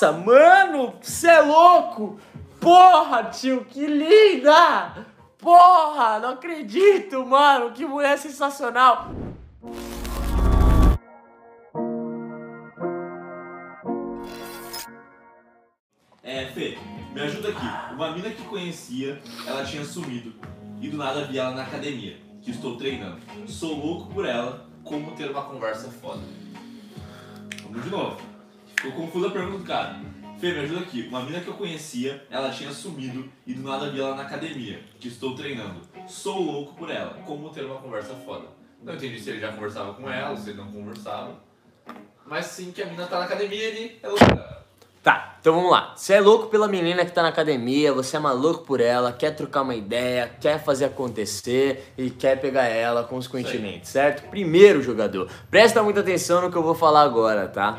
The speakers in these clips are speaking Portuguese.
Nossa, mano, você é louco! Porra, tio, que linda! Porra, não acredito, mano, que mulher sensacional! É, Fê, me ajuda aqui. Uma mina que conhecia, ela tinha sumido. E do nada vi ela na academia, que estou treinando. Sou louco por ela, como ter uma conversa foda. Vamos de novo. Ficou confusa a pergunta do cara. Fê, me ajuda aqui. Uma mina que eu conhecia, ela tinha sumido e do nada vi ela na academia, que estou treinando. Sou louco por ela, como ter uma conversa foda. Não entendi se ele já conversava com ela, se ele não conversava. Mas sim que a mina tá na academia e ele é louco dela. Tá, então vamos lá. Você é louco pela menina que tá na academia, você é maluco por ela, quer trocar uma ideia, quer fazer acontecer e quer pegar ela consequentemente, certo? Primeiro jogador, presta muita atenção no que eu vou falar agora, tá?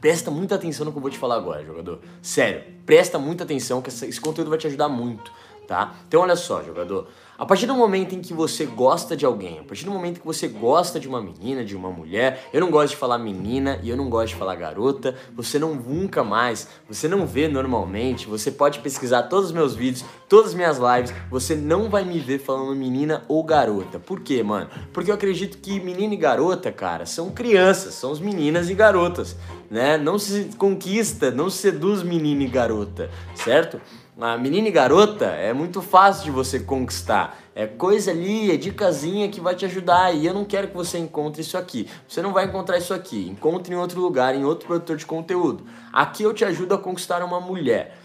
Presta muita atenção no que eu vou te falar agora, jogador. Sério, presta muita atenção que esse conteúdo vai te ajudar muito, tá? Então olha só, jogador. A partir do momento em que você gosta de alguém, a partir do momento que você gosta de uma menina, de uma mulher, eu não gosto de falar menina e eu não gosto de falar garota, você não nunca mais, você não vê normalmente, você pode pesquisar todos os meus vídeos, todas as minhas lives, você não vai me ver falando menina ou garota. Por quê, mano? Porque eu acredito que menina e garota, cara, são crianças, são as meninas e garotas, né? Não se conquista, não se seduz menina e garota, certo? A menina e garota é muito fácil de você conquistar. É coisa ali, é dicasinha que vai te ajudar. E eu não quero que você encontre isso aqui. Você não vai encontrar isso aqui. Encontre em outro lugar, em outro produtor de conteúdo. Aqui eu te ajudo a conquistar uma mulher.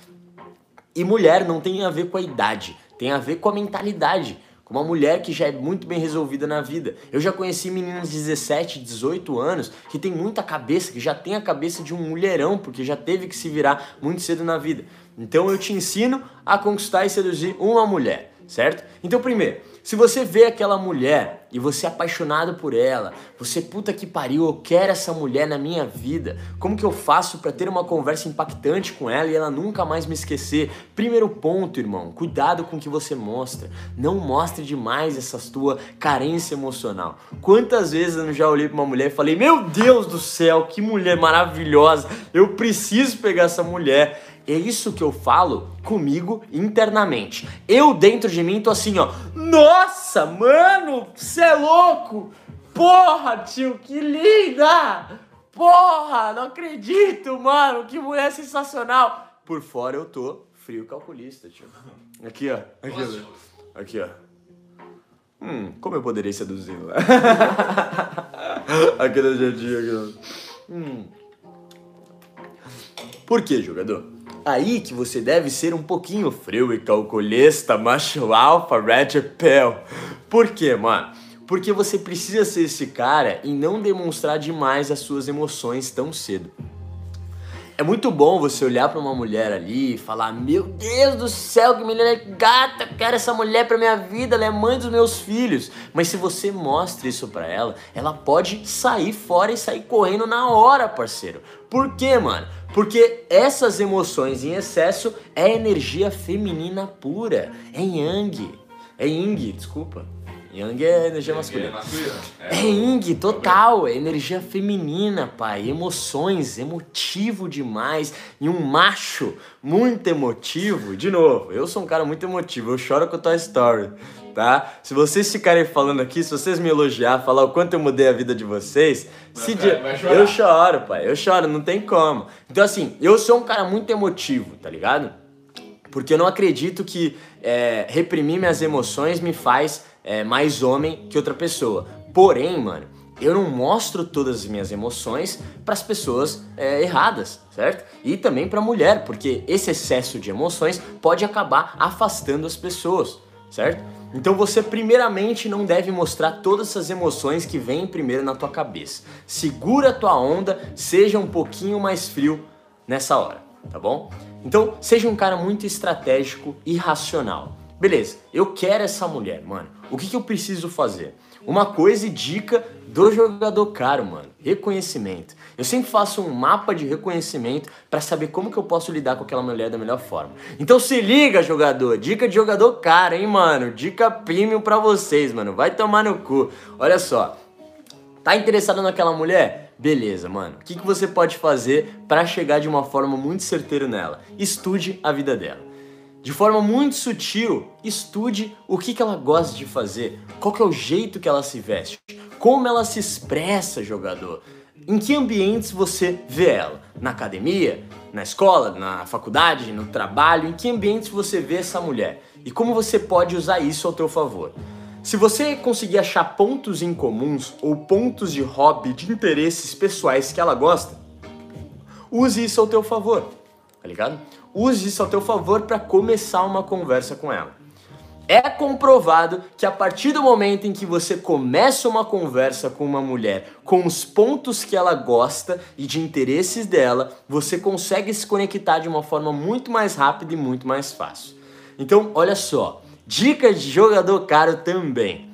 E mulher não tem a ver com a idade, tem a ver com a mentalidade. Com uma mulher que já é muito bem resolvida na vida. Eu já conheci meninas de 17, 18 anos que tem muita cabeça, que já tem a cabeça de um mulherão, porque já teve que se virar muito cedo na vida. Então eu te ensino a conquistar e seduzir uma mulher, certo? Então, primeiro, se você vê aquela mulher e você é apaixonado por ela, você puta que pariu, eu quero essa mulher na minha vida. Como que eu faço pra ter uma conversa impactante com ela e ela nunca mais me esquecer? Primeiro ponto, irmão, cuidado com o que você mostra. Não mostre demais essa tua carência emocional. Quantas vezes eu já olhei pra uma mulher e falei: "Meu Deus do céu, que mulher maravilhosa. Eu preciso pegar essa mulher". É isso que eu falo comigo internamente. Eu dentro de mim tô assim, ó. Nossa, mano, você é louco! Porra, tio, que linda! Porra, não acredito, mano, que mulher sensacional! Por fora eu tô frio calculista, tio. Aqui, ó. Aqui, ó. Aqui, ó. Hum, como eu poderia seduzi-la? aqui no jeitinho, aqui. Hum. Por que, jogador? Aí que você deve ser um pouquinho frio e calculista, macho alfa, red pill. Por quê, mano? Porque você precisa ser esse cara e não demonstrar demais as suas emoções tão cedo. É muito bom você olhar pra uma mulher ali e falar: Meu Deus do céu, que mulher gata, quero essa mulher pra minha vida, ela é mãe dos meus filhos. Mas se você mostra isso pra ela, ela pode sair fora e sair correndo na hora, parceiro. Por quê, mano? Porque essas emoções em excesso é energia feminina pura, é yang. É yin, desculpa. Yang é energia masculina. masculina. É Ing, total, é energia feminina, pai. Emoções, emotivo demais. E um macho muito emotivo. De novo, eu sou um cara muito emotivo, eu choro com a Toy Story, tá? Se vocês ficarem falando aqui, se vocês me elogiar, falar o quanto eu mudei a vida de vocês, se vai chorar. eu choro, pai, eu choro, não tem como. Então, assim, eu sou um cara muito emotivo, tá ligado? Porque eu não acredito que é, reprimir minhas emoções me faz é, mais homem que outra pessoa. Porém, mano, eu não mostro todas as minhas emoções para as pessoas é, erradas, certo? E também para mulher, porque esse excesso de emoções pode acabar afastando as pessoas, certo? Então você primeiramente não deve mostrar todas essas emoções que vêm primeiro na tua cabeça. Segura a tua onda, seja um pouquinho mais frio nessa hora, tá bom? Então, seja um cara muito estratégico e racional. Beleza, eu quero essa mulher, mano. O que, que eu preciso fazer? Uma coisa e dica do jogador caro, mano. Reconhecimento. Eu sempre faço um mapa de reconhecimento pra saber como que eu posso lidar com aquela mulher da melhor forma. Então se liga, jogador. Dica de jogador caro, hein, mano. Dica premium pra vocês, mano. Vai tomar no cu. Olha só. Tá interessado naquela mulher? Beleza, mano. O que, que você pode fazer para chegar de uma forma muito certeira nela? Estude a vida dela. De forma muito sutil, estude o que, que ela gosta de fazer, qual que é o jeito que ela se veste, como ela se expressa, jogador. Em que ambientes você vê ela? Na academia? Na escola? Na faculdade? No trabalho? Em que ambientes você vê essa mulher? E como você pode usar isso ao teu favor? Se você conseguir achar pontos em comuns ou pontos de hobby, de interesses pessoais que ela gosta, use isso ao teu favor, tá ligado? Use isso ao teu favor para começar uma conversa com ela. É comprovado que a partir do momento em que você começa uma conversa com uma mulher com os pontos que ela gosta e de interesses dela, você consegue se conectar de uma forma muito mais rápida e muito mais fácil. Então, olha só, Dica de jogador caro também.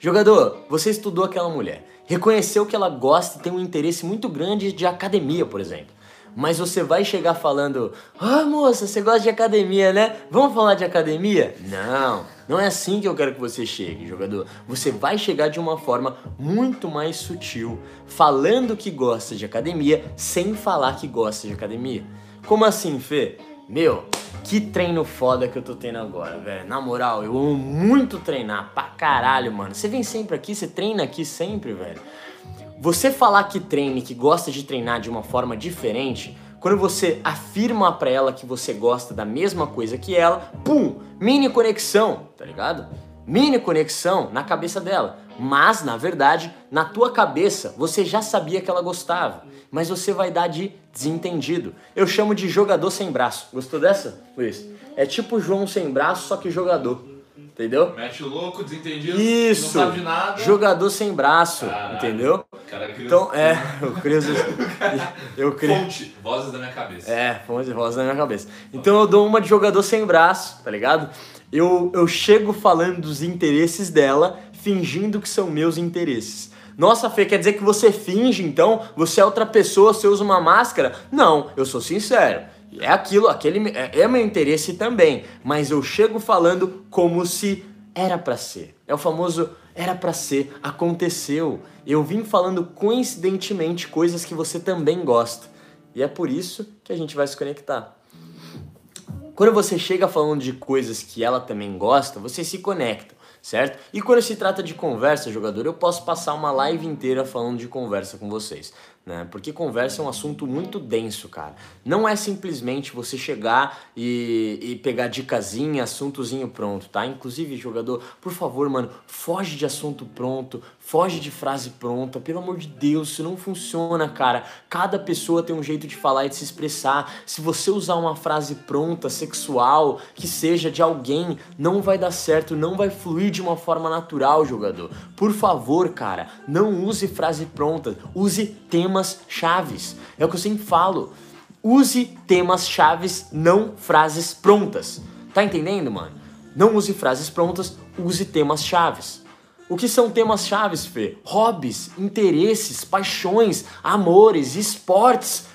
Jogador, você estudou aquela mulher, reconheceu que ela gosta e tem um interesse muito grande de academia, por exemplo. Mas você vai chegar falando: Ah, moça, você gosta de academia, né? Vamos falar de academia? Não, não é assim que eu quero que você chegue, jogador. Você vai chegar de uma forma muito mais sutil, falando que gosta de academia sem falar que gosta de academia. Como assim, Fê? Meu, que treino foda que eu tô tendo agora, velho. Na moral, eu amo muito treinar pra caralho, mano. Você vem sempre aqui, você treina aqui sempre, velho. Você falar que treina e que gosta de treinar de uma forma diferente, quando você afirma pra ela que você gosta da mesma coisa que ela, pum, mini conexão, tá ligado? Mini conexão na cabeça dela. Mas, na verdade, na tua cabeça, você já sabia que ela gostava mas você vai dar de desentendido. Eu chamo de jogador sem braço. Gostou dessa, Luiz? É tipo João sem braço, só que jogador. Entendeu? Mete o louco, desentendido, Isso. não sabe de nada. Jogador sem braço, Caralho. entendeu? Cara, que Então, é, eu creio. Eu. Fonte, vozes da minha cabeça. É, fonte rosa na minha cabeça. Então eu dou uma de jogador sem braço, tá ligado? Eu, eu chego falando dos interesses dela, fingindo que são meus interesses. Nossa, Fê, quer dizer que você finge, então? Você é outra pessoa, você usa uma máscara? Não, eu sou sincero. É aquilo, aquele é, é meu interesse também, mas eu chego falando como se era pra ser. É o famoso era pra ser, aconteceu. Eu vim falando coincidentemente coisas que você também gosta. E é por isso que a gente vai se conectar. Quando você chega falando de coisas que ela também gosta, você se conecta, certo? E quando se trata de conversa, jogador, eu posso passar uma live inteira falando de conversa com vocês, né? Porque conversa é um assunto muito denso, cara. Não é simplesmente você chegar e, e pegar dicasinha, assuntozinho pronto, tá? Inclusive, jogador, por favor, mano, foge de assunto pronto, foge de frase pronta, pelo amor de Deus, isso não funciona, cara. Cada pessoa tem um jeito de falar e de se expressar. Se você usar uma frase pronta, sexual, que seja de alguém, não vai dar certo, não vai fluir de uma forma natural, jogador. Por favor, cara, não use frase pronta, use temas chaves. É o que eu sempre falo. Use temas chaves, não frases prontas. Tá entendendo, mano? Não use frases prontas, use temas chaves. O que são temas chaves, Fê? Hobbies, interesses, paixões, amores, esportes,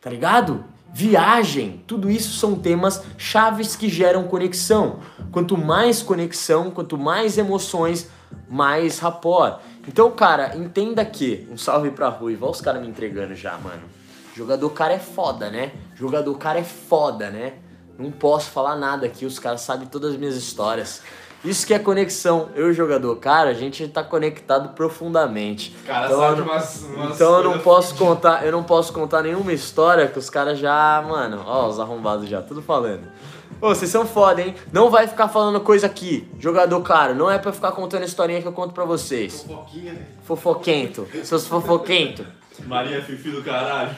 tá ligado? Viagem, tudo isso são temas chaves que geram conexão. Quanto mais conexão, quanto mais emoções, mais rapport. Então, cara, entenda que, um salve pra Ruiva, olha os caras me entregando já, mano. Jogador cara é foda, né? Jogador cara é foda, né? Não posso falar nada aqui, os caras sabem todas as minhas histórias. Isso que é conexão. Eu e o jogador, cara, a gente tá conectado profundamente. Cara, Então, sabe eu não- umas, umas Então eu não posso contar, eu não posso contar nenhuma história que os caras já, mano, ó, os arrombados já, tudo falando. Ô, vocês são foda, hein? Não vai ficar falando coisa aqui. Jogador caro, não é pra ficar contando historinha que eu conto pra vocês. Fofoquinha, né? Fofoquento, seus fofoquento. Maria Fifi do caralho.